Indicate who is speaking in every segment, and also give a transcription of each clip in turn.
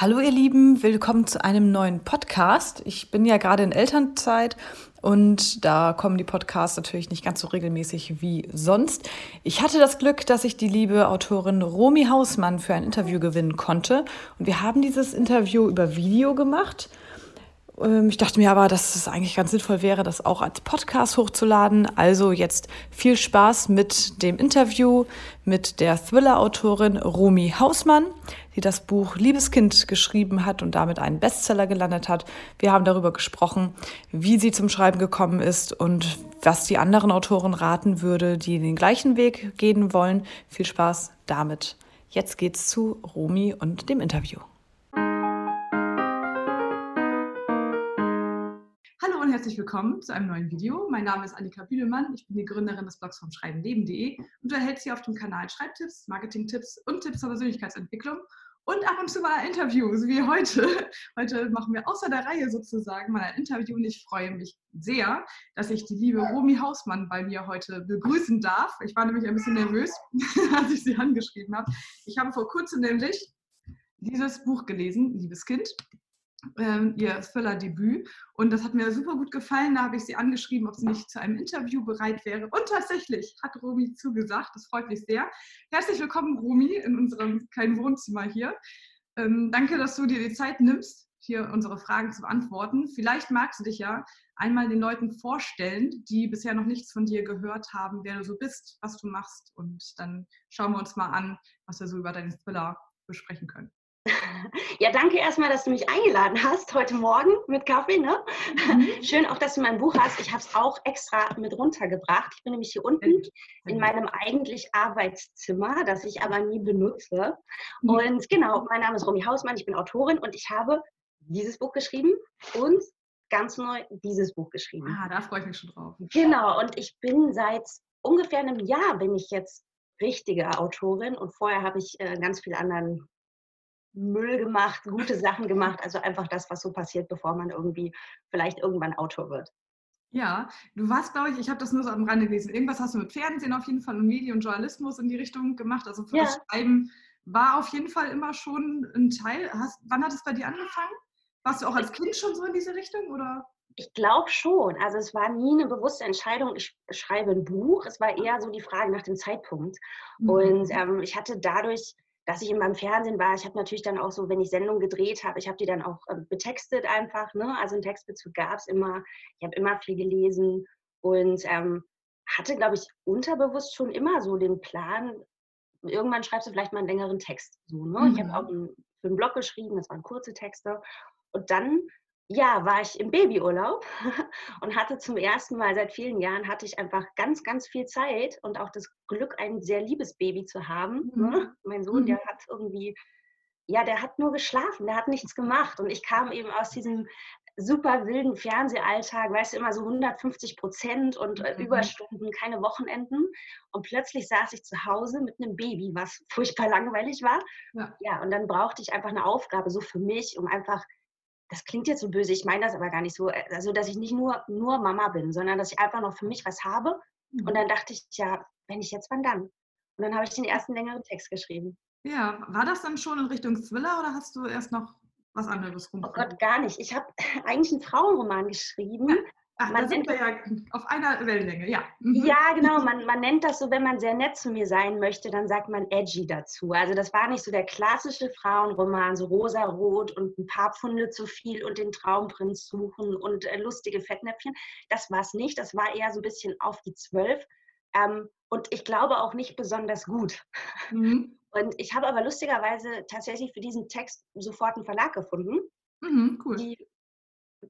Speaker 1: Hallo ihr Lieben, willkommen zu einem neuen Podcast. Ich bin ja gerade in Elternzeit und da kommen die Podcasts natürlich nicht ganz so regelmäßig wie sonst. Ich hatte das Glück, dass ich die liebe Autorin Romy Hausmann für ein Interview gewinnen konnte und wir haben dieses Interview über Video gemacht. Ähm, ich dachte mir aber, dass es eigentlich ganz sinnvoll wäre, das auch als Podcast hochzuladen. Also jetzt viel Spaß mit dem Interview mit der Thriller-Autorin Romy Hausmann, die das Buch Liebeskind geschrieben hat und damit einen Bestseller gelandet hat. Wir haben darüber gesprochen, wie sie zum Schreiben gekommen ist und was die anderen Autoren raten würde, die den gleichen Weg gehen wollen. Viel Spaß damit. Jetzt geht's zu Romy und dem Interview. Und herzlich willkommen zu einem neuen Video. Mein Name ist Annika Bühlemann. Ich bin die Gründerin des Blogs vom Schreibenleben.de und du erhältst hier auf dem Kanal Schreibtipps, Marketingtipps und Tipps zur Persönlichkeitsentwicklung und ab und zu mal Interviews wie heute. Heute machen wir außer der Reihe sozusagen mal ein Interview und ich freue mich sehr, dass ich die liebe Romy Hausmann bei mir heute begrüßen darf. Ich war nämlich ein bisschen nervös, als ich sie angeschrieben habe. Ich habe vor kurzem nämlich dieses Buch gelesen, Liebes Kind ihr Thriller-Debüt. Und das hat mir super gut gefallen. Da habe ich sie angeschrieben, ob sie nicht zu einem Interview bereit wäre. Und tatsächlich hat Romy zugesagt. Das freut mich sehr. Herzlich willkommen, Romy, in unserem kleinen Wohnzimmer hier. Ähm, danke, dass du dir die Zeit nimmst, hier unsere Fragen zu beantworten. Vielleicht magst du dich ja einmal den Leuten vorstellen, die bisher noch nichts von dir gehört haben, wer du so bist, was du machst. Und dann schauen wir uns mal an, was wir so über deinen Thriller besprechen können.
Speaker 2: Ja, danke erstmal, dass du mich eingeladen hast heute Morgen mit Kaffee. Ne? Mhm. Schön auch, dass du mein Buch hast. Ich habe es auch extra mit runtergebracht. Ich bin nämlich hier unten in meinem eigentlich Arbeitszimmer, das ich aber nie benutze. Mhm. Und genau, mein Name ist Romy Hausmann, ich bin Autorin und ich habe dieses Buch geschrieben und ganz neu dieses Buch geschrieben.
Speaker 1: Ah, da freue ich mich schon drauf.
Speaker 2: Genau, und ich bin seit ungefähr einem Jahr bin ich jetzt richtige Autorin und vorher habe ich äh, ganz viel anderen Müll gemacht, gute Sachen gemacht. Also einfach das, was so passiert, bevor man irgendwie vielleicht irgendwann Autor wird.
Speaker 1: Ja, du warst, glaube ich, ich habe das nur so am Rande gelesen. Irgendwas hast du mit Fernsehen auf jeden Fall und Medien und Journalismus in die Richtung gemacht. Also für ja. das Schreiben war auf jeden Fall immer schon ein Teil. Hast, wann hat es bei dir angefangen? Warst du auch als Kind schon so in diese Richtung oder?
Speaker 2: Ich glaube schon. Also es war nie eine bewusste Entscheidung, ich schreibe ein Buch. Es war eher so die Frage nach dem Zeitpunkt. Mhm. Und ähm, ich hatte dadurch dass ich in meinem Fernsehen war. Ich habe natürlich dann auch so, wenn ich Sendungen gedreht habe, ich habe die dann auch äh, betextet einfach. Ne? Also einen Textbezug gab es immer. Ich habe immer viel gelesen und ähm, hatte, glaube ich, unterbewusst schon immer so den Plan, irgendwann schreibst du vielleicht mal einen längeren Text. So, ne? Mhm. Ich habe auch einen, für einen Blog geschrieben, das waren kurze Texte. Und dann ja, war ich im Babyurlaub und hatte zum ersten Mal seit vielen Jahren hatte ich einfach ganz, ganz viel Zeit und auch das Glück, ein sehr liebes Baby zu haben. Ne? Mhm. Mein Sohn, der mhm. hat irgendwie, ja, der hat nur geschlafen, der hat nichts gemacht und ich kam eben aus diesem super wilden Fernsehalltag, weißt du, immer so 150 Prozent und äh, mhm. Überstunden, keine Wochenenden. Und plötzlich saß ich zu Hause mit einem Baby, was furchtbar langweilig war. Ja, ja und dann brauchte ich einfach eine Aufgabe so für mich, um einfach das klingt jetzt so böse, ich meine das aber gar nicht so, äh, also dass ich nicht nur, nur Mama bin, sondern dass ich einfach noch für mich was habe. Mhm. Und dann dachte ich, ja, wenn ich jetzt, wann dann? Und dann habe ich den ersten längeren Text geschrieben.
Speaker 1: Ja, war das dann schon in Richtung Thriller oder hast du erst noch was anderes
Speaker 2: rum? Oh Gott, gar nicht. Ich habe eigentlich einen Frauenroman geschrieben. Ja.
Speaker 1: Ach, man da sind wir ja auf einer Wellenlänge, ja.
Speaker 2: Mhm. Ja, genau. Man, man nennt das so, wenn man sehr nett zu mir sein möchte, dann sagt man edgy dazu. Also das war nicht so der klassische Frauenroman, so rosa-rot und ein paar Pfunde zu viel und den Traumprinz suchen und äh, lustige Fettnäpfchen. Das war es nicht. Das war eher so ein bisschen auf die Zwölf. Ähm, und ich glaube auch nicht besonders gut. Mhm. Und ich habe aber lustigerweise tatsächlich für diesen Text sofort einen Verlag gefunden. Mhm, cool. Die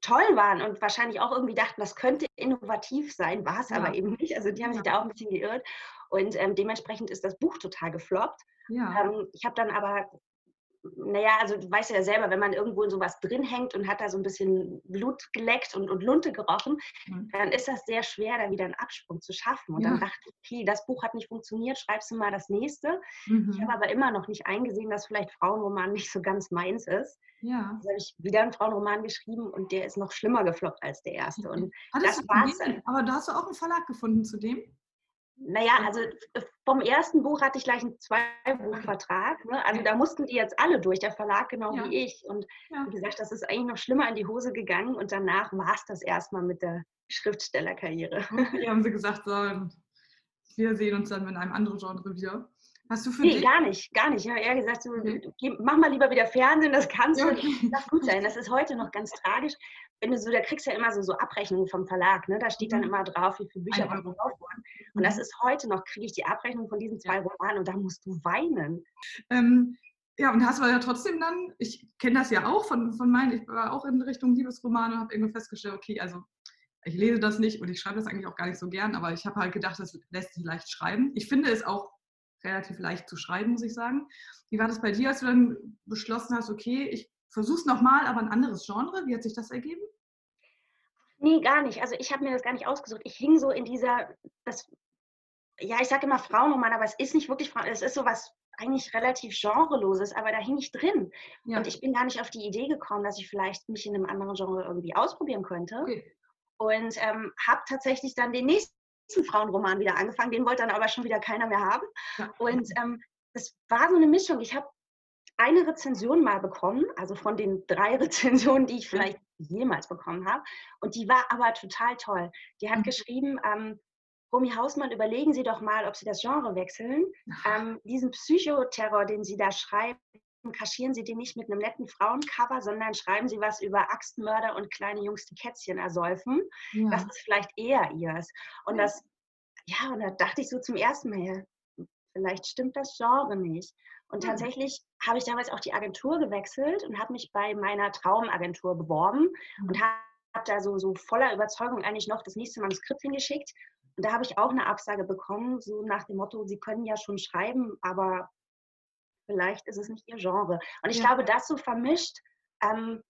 Speaker 2: toll waren und wahrscheinlich auch irgendwie dachten, das könnte innovativ sein, war es ja. aber eben nicht. Also die haben sich da auch ein bisschen geirrt und ähm, dementsprechend ist das Buch total gefloppt. Ja. Ähm, ich habe dann aber naja, also du weißt ja selber, wenn man irgendwo in sowas drin hängt und hat da so ein bisschen Blut geleckt und, und Lunte gerochen, mhm. dann ist das sehr schwer, da wieder einen Absprung zu schaffen. Und ja. dann dachte ich, okay, das Buch hat nicht funktioniert, schreibst du mal das nächste. Mhm. Ich habe aber immer noch nicht eingesehen, dass vielleicht Frauenroman nicht so ganz meins ist. Ja. Also habe ich wieder einen Frauenroman geschrieben und der ist noch schlimmer gefloppt als der erste. Und
Speaker 1: das war's dann. Aber da hast du auch einen Verlag gefunden zu dem?
Speaker 2: Naja, also vom ersten Buch hatte ich gleich einen Zwei-Buch-Vertrag. Ne? Also da mussten die jetzt alle durch, der Verlag genau ja. wie ich. Und ja. wie gesagt, das ist eigentlich noch schlimmer in die Hose gegangen. Und danach war es das erstmal mit der Schriftstellerkarriere.
Speaker 1: Die haben sie gesagt, so, wir sehen uns dann in einem anderen Genre wieder.
Speaker 2: Hast du für nee, dich? gar nicht, gar nicht. Ich habe eher gesagt, so, mach mal lieber wieder Fernsehen, das kannst du. Okay. Das gut sein. Das ist heute noch ganz tragisch. Wenn du so, da kriegst du ja immer so, so Abrechnungen vom Verlag, ne? Da steht dann mhm. immer drauf, wie viele Bücher verkauft wurden. Und das mhm. ist heute noch, kriege ich die Abrechnung von diesen zwei Romanen und da musst du weinen.
Speaker 1: Ähm, ja, und hast du ja trotzdem dann, ich kenne das ja auch von, von meinen, ich war auch in Richtung Liebesromane und habe irgendwie festgestellt, okay, also ich lese das nicht und ich schreibe das eigentlich auch gar nicht so gern, aber ich habe halt gedacht, das lässt sich leicht schreiben. Ich finde es auch relativ leicht zu schreiben, muss ich sagen. Wie war das bei dir, als du dann beschlossen hast, okay, ich versuche es nochmal, aber ein anderes Genre? Wie hat sich das ergeben?
Speaker 2: Nee, gar nicht. Also ich habe mir das gar nicht ausgesucht. Ich hing so in dieser, das, ja, ich sage immer Frauenroman, aber es ist nicht wirklich Frauen, es ist so was eigentlich relativ genreloses, aber da hing ich drin. Ja. Und ich bin gar nicht auf die Idee gekommen, dass ich vielleicht mich in einem anderen Genre irgendwie ausprobieren könnte. Okay. Und ähm, habe tatsächlich dann den nächsten Frauenroman wieder angefangen. Den wollte dann aber schon wieder keiner mehr haben. Ja. Und ähm, das war so eine Mischung. Ich habe eine Rezension mal bekommen, also von den drei Rezensionen, die ich vielleicht jemals bekommen habe. Und die war aber total toll. Die hat mhm. geschrieben, ähm, Romy Hausmann, überlegen Sie doch mal, ob Sie das Genre wechseln. Ähm, diesen Psychoterror, den Sie da schreiben, kaschieren Sie den nicht mit einem netten Frauencover, sondern schreiben Sie was über Axtmörder und kleine Jungs, die Kätzchen ersäufen. Ja. Das ist vielleicht eher ihrs. Und das, ja, und da dachte ich so zum ersten Mal, ja, vielleicht stimmt das Genre nicht. Und tatsächlich habe ich damals auch die Agentur gewechselt und habe mich bei meiner Traumagentur beworben mhm. und habe da so, so voller Überzeugung eigentlich noch das nächste Manuskript hingeschickt. Und da habe ich auch eine Absage bekommen, so nach dem Motto, Sie können ja schon schreiben, aber vielleicht ist es nicht Ihr Genre. Und ich ja. glaube, das so vermischt, ähm,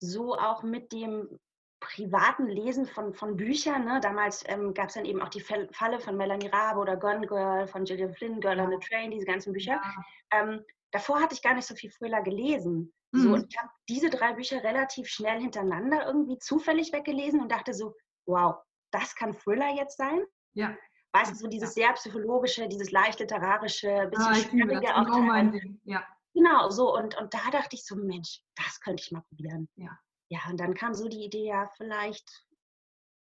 Speaker 2: so auch mit dem privaten Lesen von, von Büchern. Ne? Damals ähm, gab es dann eben auch die Falle von Melanie Rabe oder Gone Girl von Gillian Flynn, Girl on the Train, diese ganzen Bücher. Ja. Ähm, davor hatte ich gar nicht so viel Thriller gelesen. Mhm. So, und ich habe diese drei Bücher relativ schnell hintereinander irgendwie zufällig weggelesen und dachte so, wow, das kann Thriller jetzt sein?
Speaker 1: Ja.
Speaker 2: Weißt du, so dieses sehr psychologische, dieses leicht literarische, bisschen ah, schwierige auch. Genau, mein Ding. Ja. genau, so. Und, und da dachte ich so, Mensch, das könnte ich mal probieren.
Speaker 1: Ja.
Speaker 2: Ja, und dann kam so die Idee, ja, vielleicht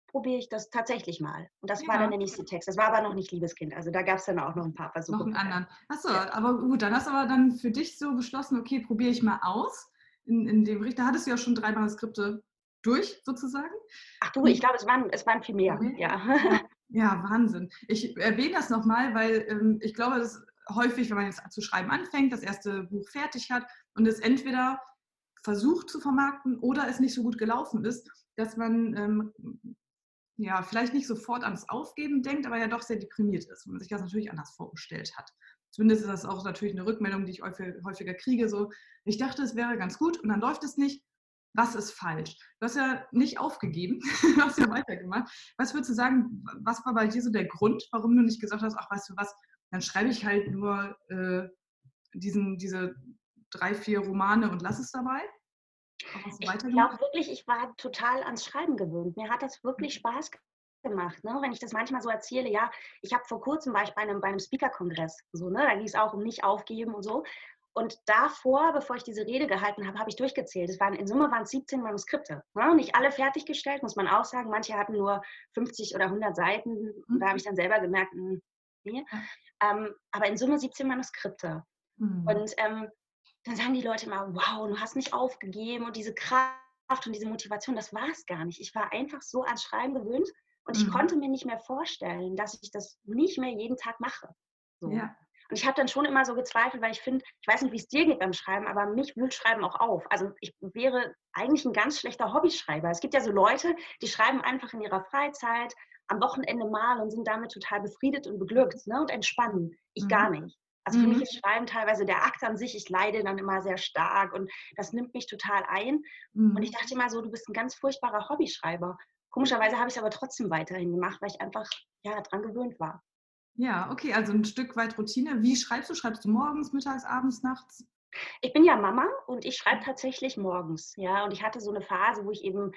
Speaker 2: probiere ich das tatsächlich mal. Und das ja. war dann der nächste Text. Das war aber noch nicht Liebeskind. Also da gab es dann auch noch ein paar Versuche.
Speaker 1: Noch einen anderen. Achso, ja. aber gut, dann hast du aber dann für dich so beschlossen, okay, probiere ich mal aus. In, in dem Bericht, da hattest du ja schon drei Manuskripte durch, sozusagen.
Speaker 2: Ach du, ich glaube, es waren, es waren viel mehr. Okay. Ja.
Speaker 1: ja, Wahnsinn. Ich erwähne das nochmal, weil ähm, ich glaube, dass häufig, wenn man jetzt zu schreiben anfängt, das erste Buch fertig hat und es entweder versucht zu vermarkten oder es nicht so gut gelaufen ist, dass man ähm, ja vielleicht nicht sofort ans Aufgeben denkt, aber ja doch sehr deprimiert ist und man sich das natürlich anders vorgestellt hat. Zumindest ist das auch natürlich eine Rückmeldung, die ich häufiger kriege. So, ich dachte, es wäre ganz gut und dann läuft es nicht. Was ist falsch? Du hast ja nicht aufgegeben, du hast ja weitergemacht. Was würdest du sagen, was war bei dir so der Grund, warum du nicht gesagt hast, ach, weißt du was, dann schreibe ich halt nur äh, diesen, diese drei, vier Romane und lass es dabei?
Speaker 2: Ich glaube wirklich, ich war total ans Schreiben gewöhnt. Mir hat das wirklich. Spaß gemacht. Ne? Wenn ich das manchmal so erzähle, ja, ich habe vor kurzem war ich bei einem, bei einem Speaker-Kongress, so, ne? da ging es auch um nicht aufgeben und so. Und davor, bevor ich diese Rede gehalten habe, habe ich durchgezählt. Es waren, in Summe waren es 17 Manuskripte. Ne? Nicht alle fertiggestellt, muss man auch sagen. Manche hatten nur 50 oder 100 Seiten. Mhm. Da habe ich dann selber gemerkt, hm, nee. Ähm, aber in Summe 17 Manuskripte. Mhm. Und ähm, dann sagen die Leute immer, wow, du hast nicht aufgegeben und diese Kraft und diese Motivation, das war es gar nicht. Ich war einfach so ans Schreiben gewöhnt und ich mhm. konnte mir nicht mehr vorstellen, dass ich das nicht mehr jeden Tag mache. So. Ja. Und ich habe dann schon immer so gezweifelt, weil ich finde, ich weiß nicht, wie es dir geht beim Schreiben, aber mich wühlt Schreiben auch auf. Also ich wäre eigentlich ein ganz schlechter Hobbyschreiber. Es gibt ja so Leute, die schreiben einfach in ihrer Freizeit, am Wochenende mal und sind damit total befriedet und beglückt ne, und entspannen. Ich mhm. gar nicht. Also für mhm. mich ist Schreiben teilweise der Akt an sich, ich leide dann immer sehr stark und das nimmt mich total ein. Mhm. Und ich dachte immer so, du bist ein ganz furchtbarer Hobbyschreiber. Komischerweise habe ich es aber trotzdem weiterhin gemacht, weil ich einfach ja, dran gewöhnt war.
Speaker 1: Ja, okay, also ein Stück weit Routine. Wie schreibst du? Schreibst du morgens, mittags, abends, nachts?
Speaker 2: Ich bin ja Mama und ich schreibe tatsächlich morgens. Ja, und ich hatte so eine Phase, wo ich eben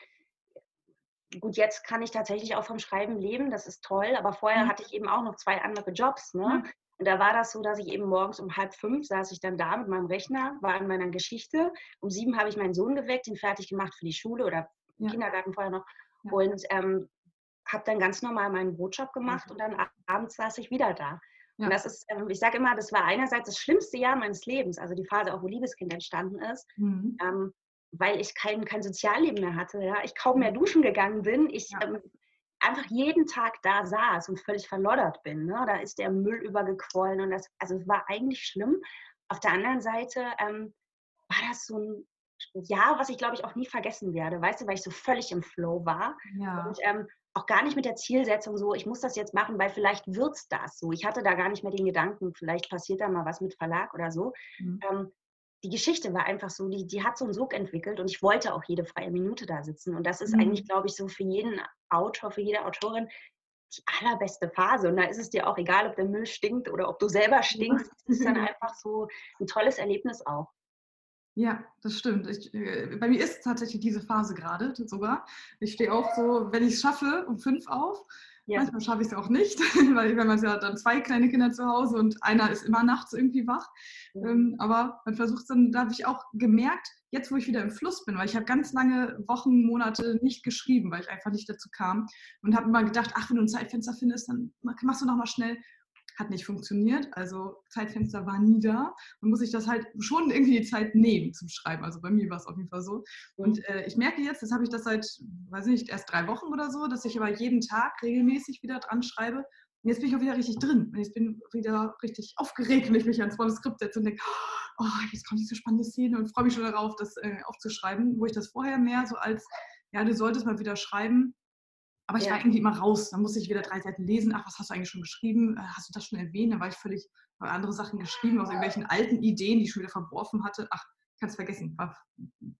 Speaker 2: gut, jetzt kann ich tatsächlich auch vom Schreiben leben, das ist toll, aber vorher mhm. hatte ich eben auch noch zwei andere Jobs. Ne? Mhm. Und da war das so, dass ich eben morgens um halb fünf saß ich dann da mit meinem Rechner, war in meiner Geschichte. Um sieben habe ich meinen Sohn geweckt, ihn fertig gemacht für die Schule oder ja. Kindergarten vorher noch. Ja. Und ähm, habe dann ganz normal meinen Brotjob gemacht und dann abends saß ich wieder da. Ja. Und das ist, ähm, ich sage immer, das war einerseits das schlimmste Jahr meines Lebens, also die Phase auch, wo Liebeskind entstanden ist, mhm. ähm, weil ich kein, kein Sozialleben mehr hatte. Ja? Ich kaum mehr mhm. duschen gegangen bin. Ich ja. ähm, einfach jeden Tag da saß und völlig verloddert bin. Ne? Da ist der Müll übergequollen und das, also es war eigentlich schlimm. Auf der anderen Seite ähm, war das so ein Jahr, was ich glaube ich auch nie vergessen werde, weißt du, weil ich so völlig im Flow war ja. und ähm, auch gar nicht mit der Zielsetzung so, ich muss das jetzt machen, weil vielleicht wird es das so. Ich hatte da gar nicht mehr den Gedanken, vielleicht passiert da mal was mit Verlag oder so. Mhm. Ähm, die Geschichte war einfach so, die, die hat so einen Sog entwickelt und ich wollte auch jede freie Minute da sitzen. Und das ist mhm. eigentlich, glaube ich, so für jeden Autor, für jede Autorin die allerbeste Phase. Und da ist es dir auch egal, ob der Müll stinkt oder ob du selber stinkst. Es ist dann einfach so ein tolles Erlebnis auch.
Speaker 1: Ja, das stimmt. Ich, äh, bei mir ist tatsächlich diese Phase gerade sogar. Ich stehe auch so, wenn ich es schaffe, um fünf auf ja. Manchmal schaffe ich es auch nicht, weil wenn man ja dann zwei kleine Kinder zu Hause und einer ist immer nachts irgendwie wach. Ja. Ähm, aber man versucht es dann, da habe ich auch gemerkt, jetzt wo ich wieder im Fluss bin, weil ich habe ganz lange Wochen, Monate nicht geschrieben, weil ich einfach nicht dazu kam und habe immer gedacht, ach, wenn du ein Zeitfenster findest, dann machst du nochmal schnell hat nicht funktioniert. Also Zeitfenster war nie da. Man muss sich das halt schon irgendwie die Zeit nehmen zum Schreiben. Also bei mir war es auf jeden Fall so. Und äh, ich merke jetzt, das habe ich das seit, weiß nicht, erst drei Wochen oder so, dass ich aber jeden Tag regelmäßig wieder dran schreibe. Und jetzt bin ich auch wieder richtig drin. Und jetzt bin ich wieder richtig aufgeregt, wenn ich mich ans volle Skript setze und denke, oh, jetzt kommt diese spannende Szene und freue mich schon darauf, das äh, aufzuschreiben, wo ich das vorher mehr so als, ja, du solltest mal wieder schreiben, aber ich ja. war irgendwie immer raus. Dann musste ich wieder drei Seiten lesen. Ach, was hast du eigentlich schon geschrieben? Äh, hast du das schon erwähnt? Da war ich völlig andere Sachen geschrieben aus irgendwelchen alten Ideen, die ich schon wieder verworfen hatte. Ach, kannst vergessen, war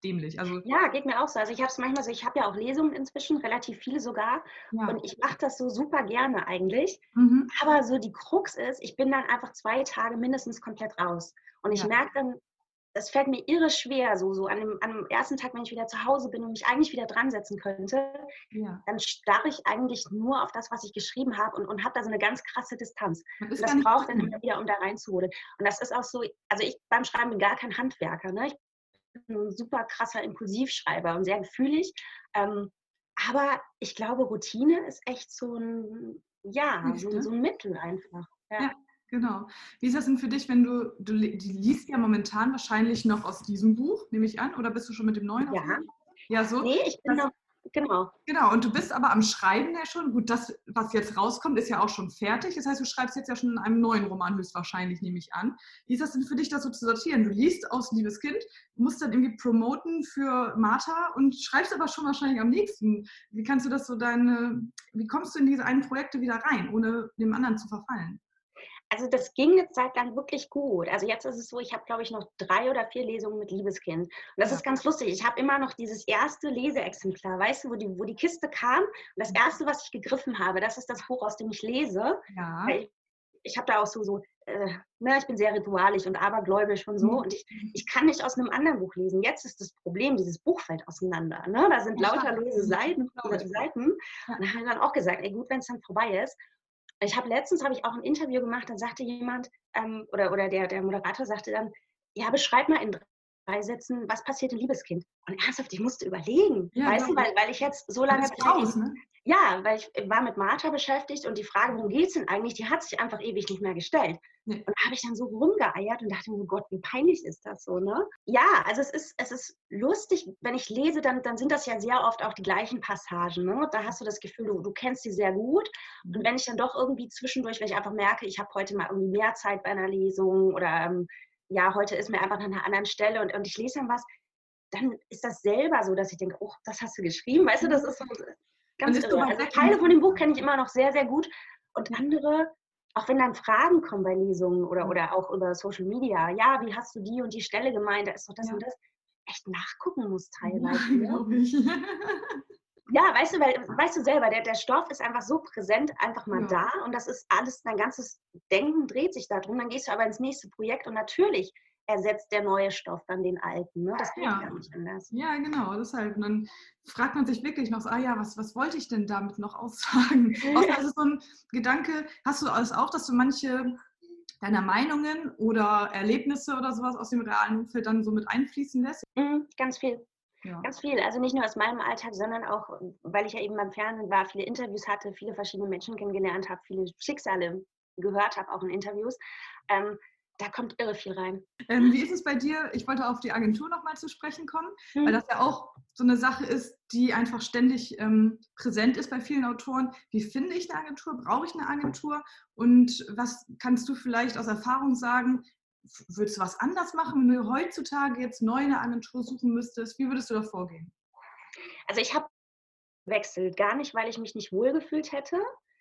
Speaker 1: dämlich. Also
Speaker 2: ja, geht mir auch so. Also ich habe es manchmal so, ich habe ja auch Lesungen inzwischen, relativ viele sogar. Ja. Und ich mache das so super gerne eigentlich. Mhm. Aber so die Krux ist, ich bin dann einfach zwei Tage mindestens komplett raus. Und ich ja. merke dann, das fällt mir irre schwer, so, so an dem, an dem, ersten Tag, wenn ich wieder zu Hause bin und mich eigentlich wieder dran setzen könnte, ja. dann starre ich eigentlich nur auf das, was ich geschrieben habe und, und habe da so eine ganz krasse Distanz. Das, das braucht dann immer wieder, um da reinzuholen. Und das ist auch so, also ich beim Schreiben bin gar kein Handwerker. Ne? Ich bin ein super krasser Impulsivschreiber und sehr gefühlig. Ähm, aber ich glaube, Routine ist echt so ein, ja, so, so ein Mittel einfach.
Speaker 1: ja. ja. Genau. Wie ist das denn für dich, wenn du, du die liest ja momentan wahrscheinlich noch aus diesem Buch, nehme ich an, oder bist du schon mit dem neuen?
Speaker 2: Ja.
Speaker 1: Ja, so.
Speaker 2: Nee, ich bin noch, genau.
Speaker 1: Genau, und du bist aber am Schreiben ja schon. Gut, das, was jetzt rauskommt, ist ja auch schon fertig. Das heißt, du schreibst jetzt ja schon in einem neuen Roman höchstwahrscheinlich, nehme ich an. Wie ist das denn für dich, das so zu sortieren? Du liest aus Liebes Kind, musst dann irgendwie promoten für Martha und schreibst aber schon wahrscheinlich am nächsten. Wie kannst du das so deine, wie kommst du in diese einen Projekte wieder rein, ohne dem anderen zu verfallen?
Speaker 2: Also das ging eine Zeit lang wirklich gut. Also jetzt ist es so, ich habe, glaube ich, noch drei oder vier Lesungen mit Liebeskind. Und das ja. ist ganz lustig. Ich habe immer noch dieses erste Leseexemplar, weißt du, wo die, wo die Kiste kam. Und das mhm. erste, was ich gegriffen habe, das ist das Buch, aus dem ich lese. Ja. Ich, ich habe da auch so, so äh, ne, ich bin sehr ritualisch und abergläubisch und so. Mhm. Und ich, ich kann nicht aus einem anderen Buch lesen. Jetzt ist das Problem, dieses Buch fällt auseinander. Ne? Da sind lauter lose Seiten. Seiten. Und da haben wir dann auch gesagt, ey, gut, wenn es dann vorbei ist. Ich habe letztens habe ich auch ein Interview gemacht, da sagte jemand ähm, oder, oder der, der Moderator sagte dann, ja, beschreib mal in drei Sätzen, was passiert in Liebeskind? Und ernsthaft, ich musste überlegen, ja, weißt du, weil, weil ich jetzt so lange Zeit, raus, ne? Ja, weil ich war mit Martha beschäftigt und die Frage, worum geht es denn eigentlich, die hat sich einfach ewig nicht mehr gestellt. Nee. Und da habe ich dann so rumgeeiert und dachte mir, oh Gott, wie peinlich ist das so, ne? Ja, also es ist, es ist lustig, wenn ich lese, dann, dann sind das ja sehr oft auch die gleichen Passagen. Ne? Da hast du das Gefühl, du, du kennst sie sehr gut. Und wenn ich dann doch irgendwie zwischendurch, wenn ich einfach merke, ich habe heute mal irgendwie mehr Zeit bei einer Lesung oder ähm, ja, heute ist mir einfach an einer anderen Stelle und, und ich lese dann was, dann ist das selber so, dass ich denke, oh, das hast du geschrieben. Weißt du, das ist so Ganz irre. Also Teile von dem Buch kenne ich immer noch sehr, sehr gut. Und andere, auch wenn dann Fragen kommen bei Lesungen oder, oder auch über Social Media, ja, wie hast du die und die Stelle gemeint, da ist doch das ja. und das, echt nachgucken muss teilweise. Ja, ne? ich. Ja, weißt du, weil, weißt du selber, der, der Stoff ist einfach so präsent, einfach mal ja. da und das ist alles, dein ganzes Denken dreht sich darum. Dann gehst du aber ins nächste Projekt und natürlich ersetzt der neue Stoff dann den alten. Ne? Das geht
Speaker 1: Ja.
Speaker 2: gar nicht anders.
Speaker 1: Ja, genau, deshalb. Und dann fragt man sich wirklich noch so, ah ja, was, was wollte ich denn damit noch aussagen? Außer ist so ein Gedanke, hast du das auch, dass du manche deiner Meinungen oder Erlebnisse oder sowas aus dem realen Umfeld dann so mit einfließen lässt?
Speaker 2: Mhm, ganz viel.
Speaker 1: Ja.
Speaker 2: Ganz viel. Also nicht nur aus meinem Alltag, sondern auch, weil ich ja eben beim Fernsehen war, viele Interviews hatte, viele verschiedene Menschen kennengelernt habe, viele Schicksale gehört habe, auch in Interviews. Ähm, da kommt irre viel rein.
Speaker 1: Ähm, wie ist es bei dir? Ich wollte auf die Agentur nochmal zu sprechen kommen, weil
Speaker 2: Mhm.
Speaker 1: das ja auch so eine Sache ist, die einfach ständig ähm, präsent ist bei vielen Autoren. Wie finde ich eine Agentur? Brauche ich eine Agentur? Und was kannst du vielleicht aus Erfahrung sagen? Würdest du was anders machen, wenn du heutzutage jetzt neu eine Agentur suchen müsstest? Wie würdest du da vorgehen?
Speaker 2: Also ich habe wechselt, gar nicht, weil ich mich nicht wohlgefühlt hätte,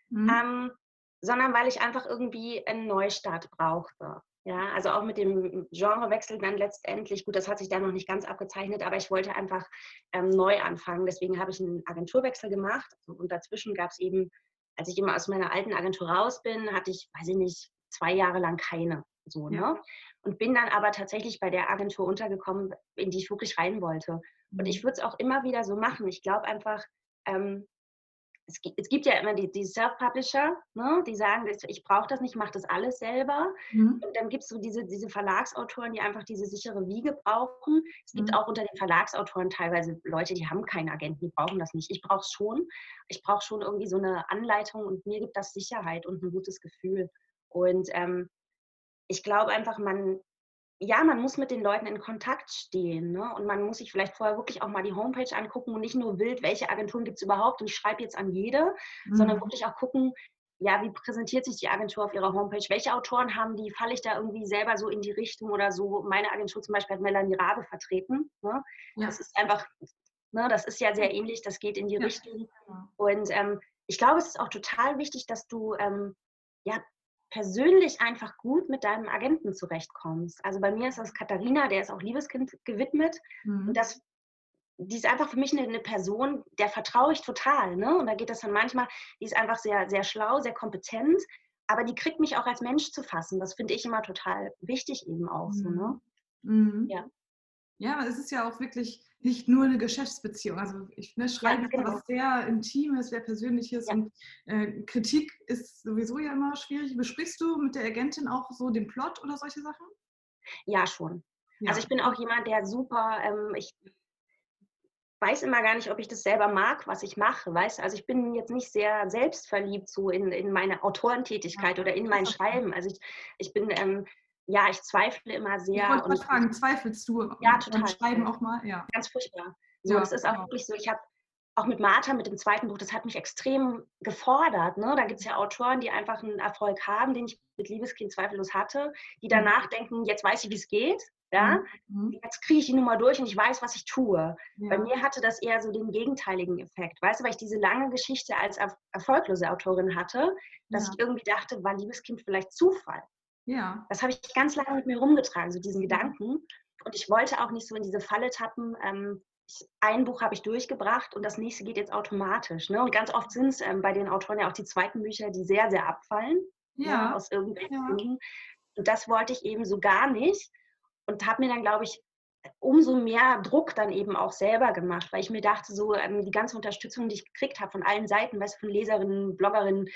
Speaker 1: Mhm.
Speaker 2: ähm, sondern weil ich einfach irgendwie einen Neustart brauchte. Ja, also auch mit dem Genrewechsel dann letztendlich, gut, das hat sich da noch nicht ganz abgezeichnet, aber ich wollte einfach ähm, neu anfangen. Deswegen habe ich einen Agenturwechsel gemacht. Und dazwischen gab es eben, als ich immer aus meiner alten Agentur raus bin, hatte ich, weiß ich nicht, zwei Jahre lang keine. So,
Speaker 1: Ja.
Speaker 2: ne? Und bin dann aber tatsächlich bei der Agentur untergekommen, in die ich wirklich rein wollte. Und ich würde es auch immer wieder so machen. Ich glaube einfach, ähm, es, gibt, es gibt ja immer die, die Self-Publisher, ne, die sagen, ich brauche das nicht, ich mache das alles selber.
Speaker 1: Mhm.
Speaker 2: Und dann gibt es so diese, diese Verlagsautoren, die einfach diese sichere Wiege brauchen. Es gibt
Speaker 1: Mhm.
Speaker 2: auch unter den Verlagsautoren teilweise Leute, die haben keinen Agenten, die brauchen das nicht. Ich brauche es schon. Ich brauche schon irgendwie so eine Anleitung und mir gibt das Sicherheit und ein gutes Gefühl. Und ähm, ich glaube einfach, man, ja, man muss mit den Leuten in Kontakt stehen. Ne? Und man muss sich vielleicht vorher wirklich auch mal die Homepage angucken und nicht nur wild, welche Agenturen gibt es überhaupt und ich schreibe jetzt an jede, sondern
Speaker 1: Mhm.
Speaker 2: wirklich auch gucken, ja, wie präsentiert sich die Agentur auf ihrer Homepage? Welche Autoren haben die? Falle ich da irgendwie selber so in die Richtung oder so? Meine Agentur zum Beispiel hat Melanie Rabe vertreten. Ne?
Speaker 1: Ja.
Speaker 2: Das ist einfach, ne, das ist ja sehr ähnlich, das geht in die
Speaker 1: Ja.
Speaker 2: Richtung.
Speaker 1: Genau.
Speaker 2: Und ähm, ich glaube, es ist auch total wichtig, dass du ähm, ja persönlich einfach gut mit deinem Agenten zurechtkommst. Also bei mir ist das Katharina, der ist auch Liebeskind gewidmet.
Speaker 1: Mhm.
Speaker 2: Und das, die ist einfach für mich eine, eine Person, der vertraue ich total. Ne? Und da geht das dann manchmal, die ist einfach sehr, sehr schlau, sehr kompetent, aber die kriegt mich auch als Mensch zu fassen. Das finde ich immer total wichtig eben auch so. Ne?
Speaker 1: Mhm.
Speaker 2: Ja.
Speaker 1: Ja, aber es ist ja auch wirklich nicht nur eine Geschäftsbeziehung. Also ich ne, schreibe ist ja
Speaker 2: genau.
Speaker 1: was sehr Intimes, sehr Persönliches
Speaker 2: Ja.
Speaker 1: und äh, Kritik ist sowieso ja immer schwierig. Besprichst du mit der Agentin auch so den Plot oder solche Sachen?
Speaker 2: Ja, schon.
Speaker 1: Ja.
Speaker 2: Also ich bin auch jemand, der super, ähm, ich weiß immer gar nicht, ob ich das selber mag, was ich mache, weißt Also ich bin jetzt nicht sehr selbstverliebt so in, in meine Autorentätigkeit
Speaker 1: Ja,
Speaker 2: oder in mein. Schreiben. Also ich, ich bin, ähm, ja, ich zweifle immer
Speaker 1: ich
Speaker 2: sehr
Speaker 1: wollte
Speaker 2: und
Speaker 1: gerade fragen, zweifelst du
Speaker 2: Ja, total.
Speaker 1: Schreiben auch mal? Ja.
Speaker 2: ganz furchtbar. So,
Speaker 1: Ja,
Speaker 2: das ist auch
Speaker 1: genau.
Speaker 2: wirklich so, ich habe auch mit Martha, mit dem zweiten Buch, das hat mich extrem gefordert. Ne? Da gibt es ja Autoren, die einfach einen Erfolg haben, den ich mit Liebeskind zweifellos hatte, die danach denken, jetzt weiß ich, wie es geht. Ja?
Speaker 1: Mhm.
Speaker 2: Jetzt kriege ich die Nummer durch und ich weiß, was ich tue. Bei
Speaker 1: Ja.
Speaker 2: mir hatte das eher so den gegenteiligen Effekt. Weißt du, weil ich diese lange Geschichte als er erfolglose Autorin hatte, dass
Speaker 1: Ja.
Speaker 2: ich irgendwie dachte, war Liebeskind vielleicht Zufall.
Speaker 1: Ja.
Speaker 2: Das habe ich ganz lange mit mir rumgetragen, so diesen Gedanken. Und ich wollte auch nicht so in diese Falle tappen. Ähm, ein Buch habe ich durchgebracht und das nächste geht jetzt automatisch. Ne? Und ganz oft sind es ähm, bei den Autoren ja auch die zweiten Bücher, die sehr, sehr abfallen. ne,
Speaker 1: Ja.
Speaker 2: aus irgendwelchen
Speaker 1: Ja.
Speaker 2: Gründen. Und das wollte ich eben so gar nicht. Und habe mir dann, glaube ich, umso mehr Druck dann eben auch selber gemacht, weil ich mir dachte, so ähm, die ganze Unterstützung, die ich gekriegt habe von allen Seiten, weißt du, von Leserinnen, Bloggerinnen,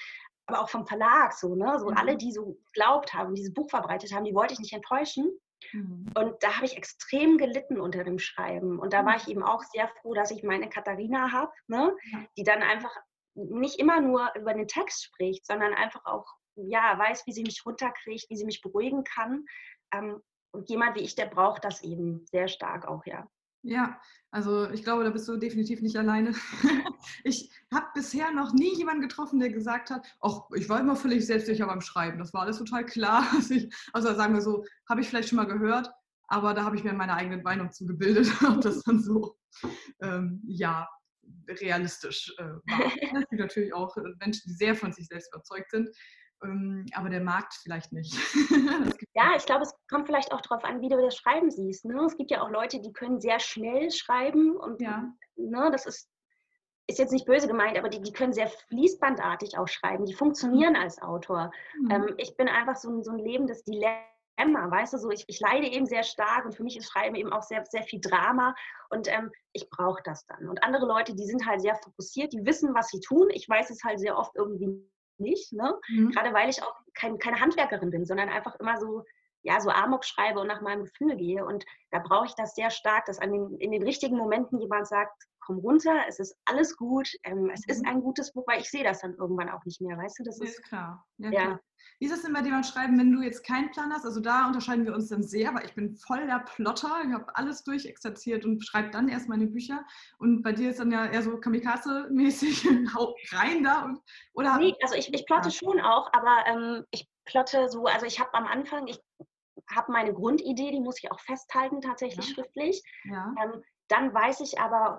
Speaker 2: aber auch vom Verlag, so, ne? So
Speaker 1: Mhm.
Speaker 2: alle, die so geglaubt haben, dieses Buch verbreitet haben, die wollte ich nicht enttäuschen.
Speaker 1: Mhm.
Speaker 2: Und da habe ich extrem gelitten unter dem Schreiben. Und da war
Speaker 1: Mhm.
Speaker 2: ich eben auch sehr froh, dass ich meine Katharina habe, ne?
Speaker 1: Ja.
Speaker 2: die dann einfach nicht immer nur über den Text spricht, sondern einfach auch ja, weiß, wie sie mich runterkriegt, wie sie mich beruhigen kann. Ähm, und jemand wie ich, der braucht das eben sehr stark auch, ja.
Speaker 1: Ja, also ich glaube, da bist du definitiv nicht alleine. Ich habe bisher noch nie jemanden getroffen, der gesagt hat, ach, ich war immer völlig selbstsicher beim Schreiben. Das war alles total klar. Also, ich, also sagen wir so, habe ich vielleicht schon mal gehört, aber da habe ich mir meine eigene Meinung zugebildet, ob das dann so, ähm, ja, realistisch äh, war. Es gibt natürlich auch äh, Menschen, die sehr von sich selbst überzeugt sind, aber der Markt vielleicht nicht.
Speaker 2: Ja, ich glaube, es kommt vielleicht auch darauf an, wie du das Schreiben siehst. Ne? Es gibt ja auch Leute, die können sehr schnell schreiben und
Speaker 1: Ja.
Speaker 2: ne, das ist, ist jetzt nicht böse gemeint, aber die, die können sehr fließbandartig auch schreiben. Die funktionieren als Autor.
Speaker 1: Mhm.
Speaker 2: Ähm, ich bin einfach so ein, so ein lebendes Dilemma. Emma, weißt du, so ich, ich leide eben sehr stark und für mich ist Schreiben eben auch sehr, sehr viel Drama und ähm, ich brauche das dann. Und andere Leute, die sind halt sehr fokussiert, die wissen, was sie tun. Ich weiß es halt sehr oft irgendwie nicht, ne? Mhm. gerade weil ich auch kein, keine Handwerkerin bin, sondern einfach immer so ja, so Amok schreibe und nach meinem Gefühl gehe. Und da brauche ich das sehr stark, dass an den, in den richtigen Momenten jemand sagt, komm runter, es ist alles gut, ähm, es ist mhm. ein gutes Buch, weil ich sehe das dann irgendwann auch nicht mehr, weißt du?
Speaker 1: Das ist, ist klar. Ja, ja. Klar. Wie ist es denn bei dir beim Schreiben, wenn du jetzt keinen Plan hast? Also da unterscheiden wir uns dann sehr, weil ich bin voll der Plotter, ich habe alles durchexerziert und schreibe dann erst meine Bücher. Und bei dir ist dann ja eher so Kamikaze-mäßig, rein da. Und,
Speaker 2: oder nee, also ich, ich plotte ja. schon auch, aber ähm, ich plotte so, also ich habe am Anfang, ich habe meine Grundidee, die muss ich auch festhalten, tatsächlich ja. schriftlich. Ja. Ähm, dann weiß ich aber,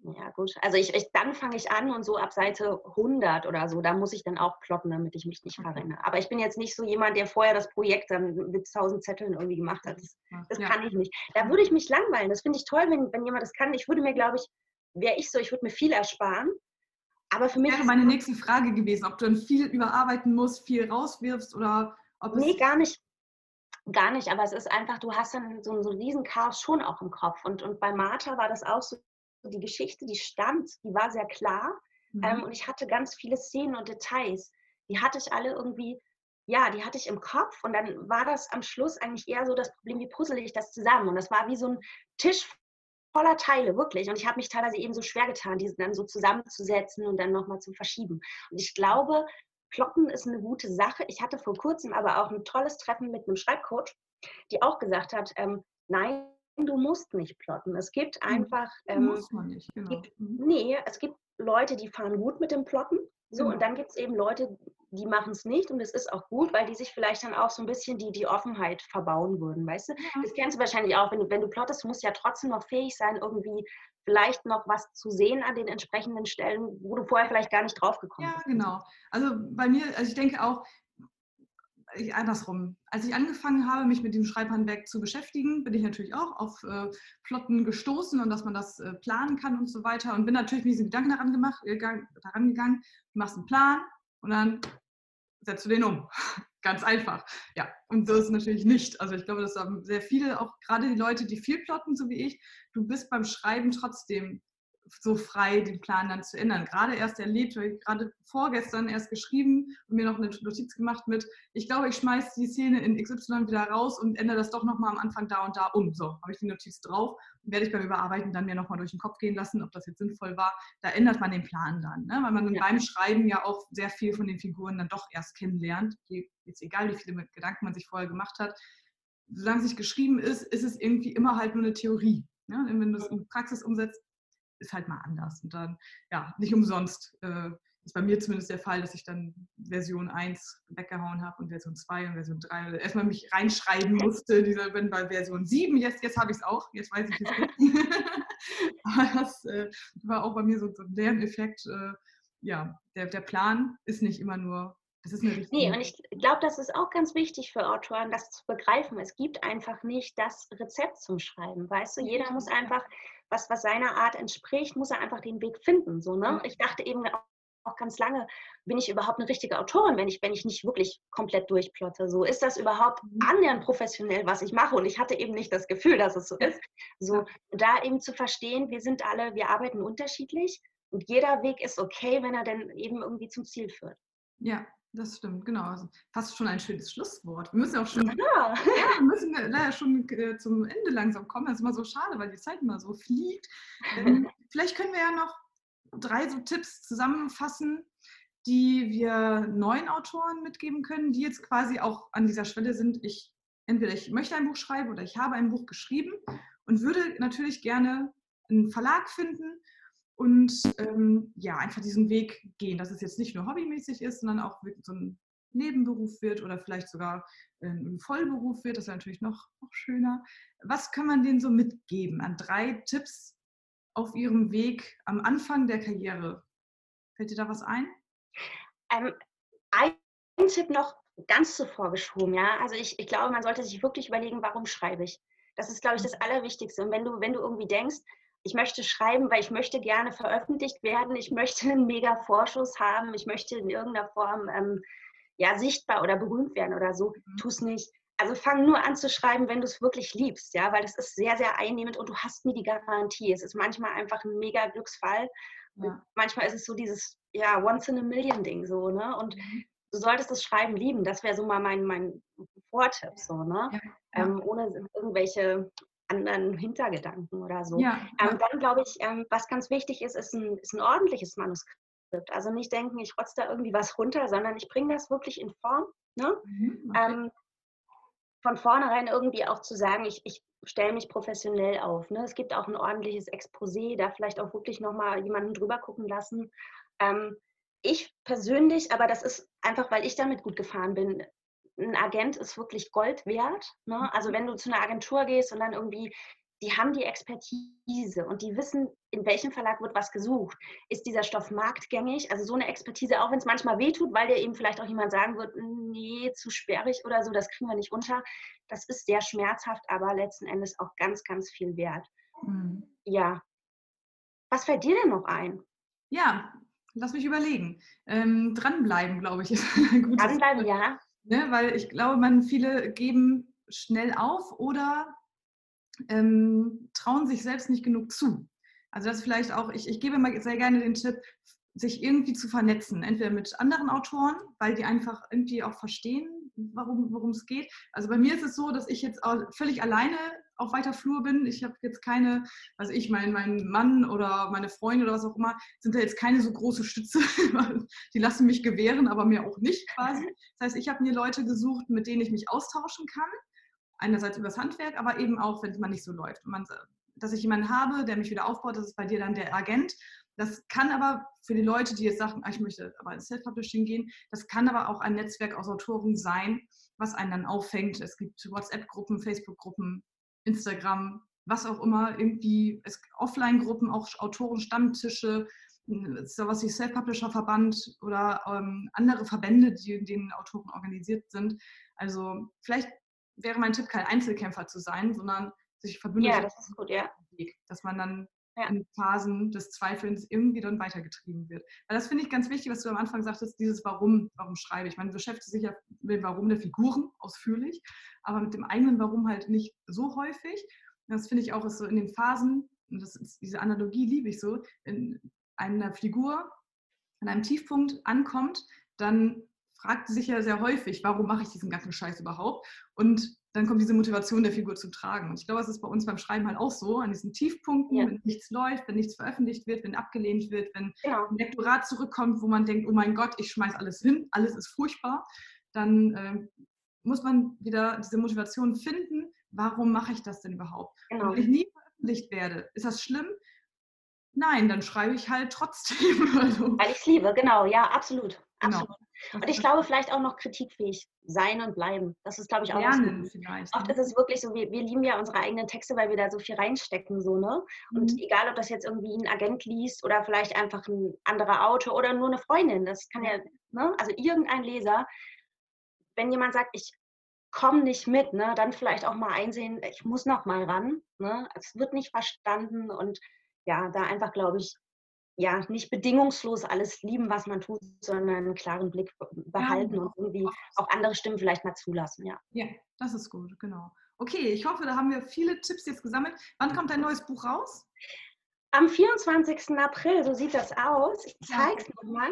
Speaker 2: ja, gut. Also ich, ich dann fange ich an und so ab Seite 100 oder so, da muss ich dann auch plotten, damit ich mich nicht verrenne. Aber ich bin jetzt nicht so jemand, der vorher das Projekt dann mit tausend Zetteln irgendwie gemacht hat. Das, das ja. kann ich nicht. Da würde ich mich langweilen. Das finde ich toll, wenn, wenn jemand das kann. Ich würde mir, glaube ich, wäre ich so, ich würde mir viel ersparen.
Speaker 1: Aber für mich wäre meine nächste Frage gewesen, ob du dann viel überarbeiten musst, viel rauswirfst oder ob
Speaker 2: es. Nee, gar nicht. Gar nicht, aber es ist einfach, du hast dann so, so einen riesen Chaos schon auch im Kopf. Und, und bei Martha war das auch so, die Geschichte, die stand, die war sehr klar. Mhm. Ähm, und ich hatte ganz viele Szenen und Details. Die hatte ich alle irgendwie, ja, die hatte ich im Kopf. Und dann war das am Schluss eigentlich eher so das Problem, wie puzzle ich das zusammen. Und das war wie so ein Tisch voller Teile, wirklich. Und ich habe mich teilweise eben so schwer getan, diese dann so zusammenzusetzen und dann nochmal zu verschieben. Und ich glaube, Plotten ist eine gute Sache. Ich hatte vor kurzem aber auch ein tolles Treffen mit einem Schreibcoach, die auch gesagt hat, ähm, nein, du musst nicht plotten. Es gibt hm, einfach. Ähm, muss man nicht, genau. Gibt, mhm. nee, es gibt Leute, die fahren gut mit dem Plotten. So, genau. und dann gibt es eben Leute, die machen es nicht und es ist auch gut, weil die sich vielleicht dann auch so ein bisschen die, die Offenheit verbauen würden, weißt du? Ja. Das kennst du wahrscheinlich auch, wenn du, wenn du plottest, musst du ja trotzdem noch fähig sein, irgendwie vielleicht noch was zu sehen an den entsprechenden Stellen, wo du vorher vielleicht gar nicht drauf gekommen
Speaker 1: bist. Ja, genau. Also bei mir, also ich denke auch, ich, andersrum. Als ich angefangen habe, mich mit dem Schreibhandwerk zu beschäftigen, bin ich natürlich auch auf äh, Plotten gestoßen und dass man das äh, planen kann und so weiter. Und bin natürlich mit diesen Gedanken daran, gemacht, äh, daran gegangen, du machst einen Plan und dann setzt du den um. Ganz einfach. Ja, und so ist natürlich nicht. Also ich glaube, dass sehr viele, auch gerade die Leute, die viel plotten, so wie ich, du bist beim Schreiben trotzdem so frei, den Plan dann zu ändern. Gerade erst erlebt, gerade vorgestern erst geschrieben und mir noch eine Notiz gemacht mit, ich glaube, ich schmeiße die Szene in XY wieder raus und ändere das doch nochmal am Anfang da und da um. So, habe ich die Notiz drauf und werde ich beim Überarbeiten dann mir nochmal durch den Kopf gehen lassen, ob das jetzt sinnvoll war. Da ändert man den Plan dann, ne? weil man ja. beim Schreiben ja auch sehr viel von den Figuren dann doch erst kennenlernt. Jetzt egal, wie viele Gedanken man sich vorher gemacht hat. Solange es nicht geschrieben ist, ist es irgendwie immer halt nur eine Theorie. Ne? Wenn du es in Praxis umsetzt, ist halt mal anders. Und dann, ja, nicht umsonst äh, ist bei mir zumindest der Fall, dass ich dann Version 1 weggehauen habe und Version 2 und Version 3 also erstmal mich reinschreiben musste. Dieser, bin bei Version 7, jetzt, jetzt habe ich es auch, jetzt weiß ich es. Aber das äh, war auch bei mir so, so ein Lerneffekt. Äh, ja, der, der Plan ist nicht immer nur das ist
Speaker 2: eine nee, und ich glaube, das ist auch ganz wichtig für Autoren, das zu begreifen. Es gibt einfach nicht das Rezept zum Schreiben. Weißt du, jeder muss einfach was, was seiner Art entspricht, muss er einfach den Weg finden. So, ne? Ich dachte eben auch ganz lange, bin ich überhaupt eine richtige Autorin, wenn ich, wenn ich nicht wirklich komplett durchplotte? So, ist das überhaupt mhm. annähernd professionell, was ich mache? Und ich hatte eben nicht das Gefühl, dass es so ist. So, da eben zu verstehen, wir sind alle, wir arbeiten unterschiedlich und jeder Weg ist okay, wenn er dann eben irgendwie zum Ziel führt.
Speaker 1: Ja, das stimmt, genau. Also fast schon ein schönes Schlusswort. Wir müssen auch schon, ja. ja müssen leider schon äh, zum Ende langsam kommen. Das ist immer so schade, weil die Zeit immer so fliegt. Ähm, vielleicht können wir ja noch drei so Tipps zusammenfassen, die wir neuen Autoren mitgeben können, die jetzt quasi auch an dieser Schwelle sind. Ich entweder ich möchte ein Buch schreiben oder ich habe ein Buch geschrieben und würde natürlich gerne einen Verlag finden und ähm, ja, einfach diesen Weg gehen, dass es jetzt nicht nur hobbymäßig ist, sondern auch wirklich so ein Nebenberuf wird oder vielleicht sogar ein Vollberuf wird. Das wäre natürlich noch, noch schöner. Was kann man denen so mitgeben an drei Tipps auf ihrem Weg am Anfang der Karriere? Fällt dir da was ein?
Speaker 2: Ähm, ein Tipp noch ganz zuvor geschoben, ja. Also ich, ich glaube, man sollte sich wirklich überlegen, warum schreibe ich. Das ist, glaube ich, das mhm. Allerwichtigste. Und wenn du, wenn du irgendwie denkst, ich möchte schreiben, weil ich möchte gerne veröffentlicht werden, ich möchte einen mega Vorschuss haben, ich möchte in irgendeiner Form ähm, ja, sichtbar oder berühmt werden oder so, mhm. tu es nicht. also fang nur an zu schreiben, wenn du es wirklich liebst, ja, weil das ist sehr, sehr einnehmend und du hast nie die Garantie. Es ist manchmal einfach ein mega Glücksfall. Ja. Manchmal ist es so dieses, ja, once in a million Ding so, ne? Und mhm. du solltest das Schreiben lieben. Das wäre so mal mein, mein Vortipp, so, ne? Ja. Ähm, ohne irgendwelche anderen Hintergedanken oder so. Ja. Ähm, dann glaube ich, ähm, was ganz wichtig ist, ist ein, ist ein ordentliches Manuskript. Also nicht denken, ich rotze da irgendwie was runter, sondern ich bringe das wirklich in Form. Ne? Mhm, okay. ähm, von vornherein irgendwie auch zu sagen, ich, ich stelle mich professionell auf. Ne? Es gibt auch ein ordentliches Exposé, da vielleicht auch wirklich nochmal jemanden drüber gucken lassen. Ähm, ich persönlich, aber das ist einfach, weil ich damit gut gefahren bin, ein Agent ist wirklich Gold wert. Ne? Also mhm. wenn du zu einer Agentur gehst und dann irgendwie die haben die Expertise und die wissen, in welchem Verlag wird was gesucht. Ist dieser Stoff marktgängig? Also so eine Expertise, auch wenn es manchmal wehtut, weil dir eben vielleicht auch jemand sagen wird, nee, zu sperrig oder so, das kriegen wir nicht unter. Das ist sehr schmerzhaft, aber letzten Endes auch ganz, ganz viel wert. Mhm. Ja. Was fällt dir denn noch ein?
Speaker 1: Ja, lass mich überlegen. Ähm, dranbleiben, glaube ich, ist
Speaker 2: ein gutes Dranbleiben, ja.
Speaker 1: Ne, weil ich glaube, man viele geben schnell auf oder ähm, trauen sich selbst nicht genug zu. Also das vielleicht auch, ich, ich gebe mal sehr gerne den Tipp, sich irgendwie zu vernetzen, entweder mit anderen Autoren, weil die einfach irgendwie auch verstehen, worum es geht. Also bei mir ist es so, dass ich jetzt völlig alleine auf weiter Flur bin. Ich habe jetzt keine, also ich, mein, mein Mann oder meine Freunde oder was auch immer, sind da jetzt keine so große Stütze. die lassen mich gewähren, aber mir auch nicht quasi. Das heißt, ich habe mir Leute gesucht, mit denen ich mich austauschen kann einerseits übers Handwerk, aber eben auch, wenn es mal nicht so läuft. Man, dass ich jemanden habe, der mich wieder aufbaut, das ist bei dir dann der Agent. Das kann aber für die Leute, die jetzt sagen, ah, ich möchte aber ins Self-Publishing gehen, das kann aber auch ein Netzwerk aus Autoren sein, was einen dann auffängt. Es gibt WhatsApp-Gruppen, Facebook-Gruppen, Instagram, was auch immer, irgendwie Offline-Gruppen, auch Autoren-Stammtische, sowas wie Self-Publisher-Verband oder ähm, andere Verbände, die in denen Autoren organisiert sind. Also vielleicht wäre mein Tipp, kein Einzelkämpfer zu sein, sondern sich verbündet.
Speaker 2: Ja, das ist gut, ja.
Speaker 1: Dass man dann ja. in Phasen des Zweifelns irgendwie dann weitergetrieben wird. Weil das finde ich ganz wichtig, was du am Anfang sagtest, dieses Warum, warum schreibe ich. Man beschäftigt sich ja mit dem Warum der Figuren ausführlich, aber mit dem eigenen Warum halt nicht so häufig. das finde ich auch ist so in den Phasen, und das ist, diese Analogie liebe ich so, wenn eine Figur an einem Tiefpunkt ankommt, dann fragt sich ja sehr häufig, warum mache ich diesen ganzen Scheiß überhaupt? Und dann kommt diese Motivation der Figur zum Tragen. Und ich glaube, es ist bei uns beim Schreiben halt auch so, an diesen Tiefpunkten, ja. wenn nichts läuft, wenn nichts veröffentlicht wird, wenn abgelehnt wird, wenn genau. ein Lektorat zurückkommt, wo man denkt, oh mein Gott, ich schmeiß alles hin, alles ist furchtbar, dann äh, muss man wieder diese Motivation finden, warum mache ich das denn überhaupt? Genau. Und wenn ich nie veröffentlicht werde, ist das schlimm? Nein, dann schreibe ich halt trotzdem.
Speaker 2: Also. Weil ich es liebe, genau, ja, absolut. Genau. absolut. Und ich glaube, vielleicht auch noch kritikfähig sein und bleiben. Das ist, glaube ich, auch Lernen vielleicht. Oft ne? ist es wirklich so, wir, wir lieben ja unsere eigenen Texte, weil wir da so viel reinstecken. So, ne? Und mhm. egal, ob das jetzt irgendwie ein Agent liest oder vielleicht einfach ein anderer Autor oder nur eine Freundin, das kann ja, ne? also irgendein Leser, wenn jemand sagt, ich komme nicht mit, ne, dann vielleicht auch mal einsehen, ich muss noch mal ran. Ne? Es wird nicht verstanden und ja, da einfach, glaube ich, ja, nicht bedingungslos alles lieben, was man tut, sondern einen klaren Blick behalten ja, genau. und irgendwie auch andere Stimmen vielleicht mal zulassen. Ja.
Speaker 1: ja, das ist gut, genau. Okay, ich hoffe, da haben wir viele Tipps jetzt gesammelt. Wann kommt dein neues Buch raus?
Speaker 2: Am 24. April, so sieht das aus. Ich zeige es nochmal.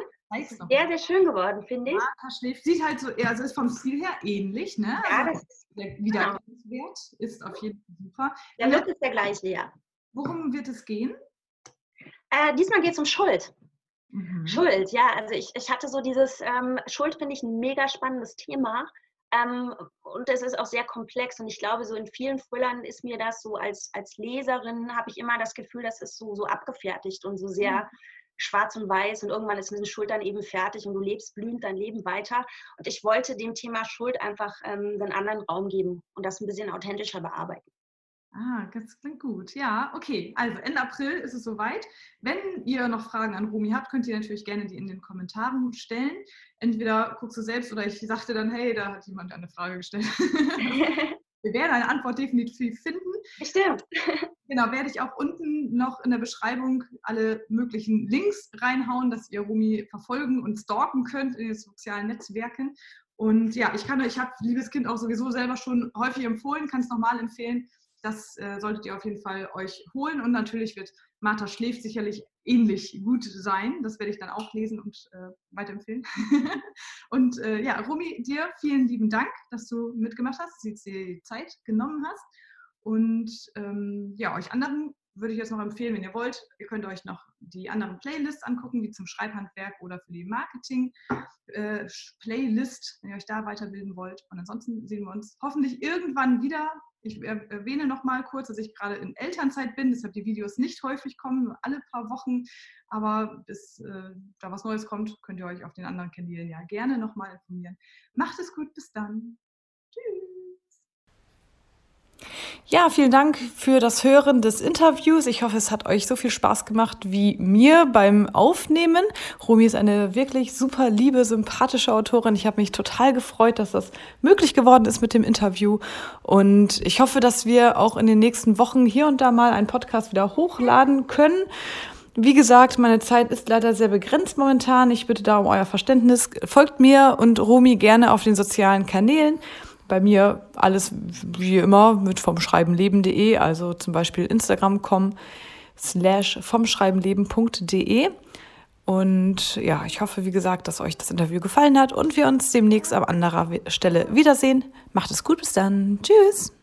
Speaker 2: Sehr, sehr schön geworden, finde ich.
Speaker 1: Martha Schläft. Sieht halt so, also ist vom Stil her ähnlich, ne?
Speaker 2: Ja, also das ist
Speaker 1: wieder genau. ist auf jeden Fall super.
Speaker 2: Der Look ist der gleiche, ja.
Speaker 1: Worum wird es gehen?
Speaker 2: Äh, diesmal geht es um Schuld. Mhm. Schuld, ja. Also ich, ich hatte so dieses, ähm, Schuld finde ich ein mega spannendes Thema. Ähm, und es ist auch sehr komplex. Und ich glaube, so in vielen Thrillern ist mir das so als, als Leserin, habe ich immer das Gefühl, das ist so, so abgefertigt und so sehr mhm. schwarz und weiß. Und irgendwann ist eine Schuld dann eben fertig und du lebst blühend dein Leben weiter. Und ich wollte dem Thema Schuld einfach ähm, einen anderen Raum geben und das ein bisschen authentischer bearbeiten.
Speaker 1: Ah, das klingt gut. Ja, okay. Also Ende April ist es soweit. Wenn ihr noch Fragen an Rumi habt, könnt ihr natürlich gerne die in den Kommentaren stellen. Entweder guckst du selbst oder ich sagte dann, hey, da hat jemand eine Frage gestellt. Wir werden eine Antwort definitiv finden.
Speaker 2: Stimmt.
Speaker 1: Genau, werde ich auch unten noch in der Beschreibung alle möglichen Links reinhauen, dass ihr Rumi verfolgen und stalken könnt in den sozialen Netzwerken. Und ja, ich kann euch, ich habe liebes Kind auch sowieso selber schon häufig empfohlen, kann es nochmal empfehlen. Das äh, solltet ihr auf jeden Fall euch holen. Und natürlich wird Martha schläft sicherlich ähnlich gut sein. Das werde ich dann auch lesen und äh, weiterempfehlen. und äh, ja, Romy, dir vielen lieben Dank, dass du mitgemacht hast, dass du dir die Zeit genommen hast. Und ähm, ja, euch anderen würde ich jetzt noch empfehlen, wenn ihr wollt, ihr könnt euch noch die anderen Playlists angucken, wie zum Schreibhandwerk oder für die Marketing-Playlist, äh, wenn ihr euch da weiterbilden wollt. Und ansonsten sehen wir uns hoffentlich irgendwann wieder. Ich erwähne noch mal kurz, dass ich gerade in Elternzeit bin, deshalb die Videos nicht häufig kommen, nur alle paar Wochen. Aber bis äh, da was Neues kommt, könnt ihr euch auf den anderen Kanälen ja gerne noch mal informieren. Macht es gut, bis dann. Tschüss.
Speaker 3: Ja, vielen Dank für das Hören des Interviews. Ich hoffe, es hat euch so viel Spaß gemacht wie mir beim Aufnehmen. Romy ist eine wirklich super liebe, sympathische Autorin. Ich habe mich total gefreut, dass das möglich geworden ist mit dem Interview. Und ich hoffe, dass wir auch in den nächsten Wochen hier und da mal einen Podcast wieder hochladen können. Wie gesagt, meine Zeit ist leider sehr begrenzt momentan. Ich bitte da um euer Verständnis. Folgt mir und Romy gerne auf den sozialen Kanälen bei mir alles wie immer mit vom also zum Beispiel Instagram.com slash vomschreibenleben.de. Und ja, ich hoffe, wie gesagt, dass euch das Interview gefallen hat und wir uns demnächst an anderer Stelle wiedersehen. Macht es gut, bis dann. Tschüss.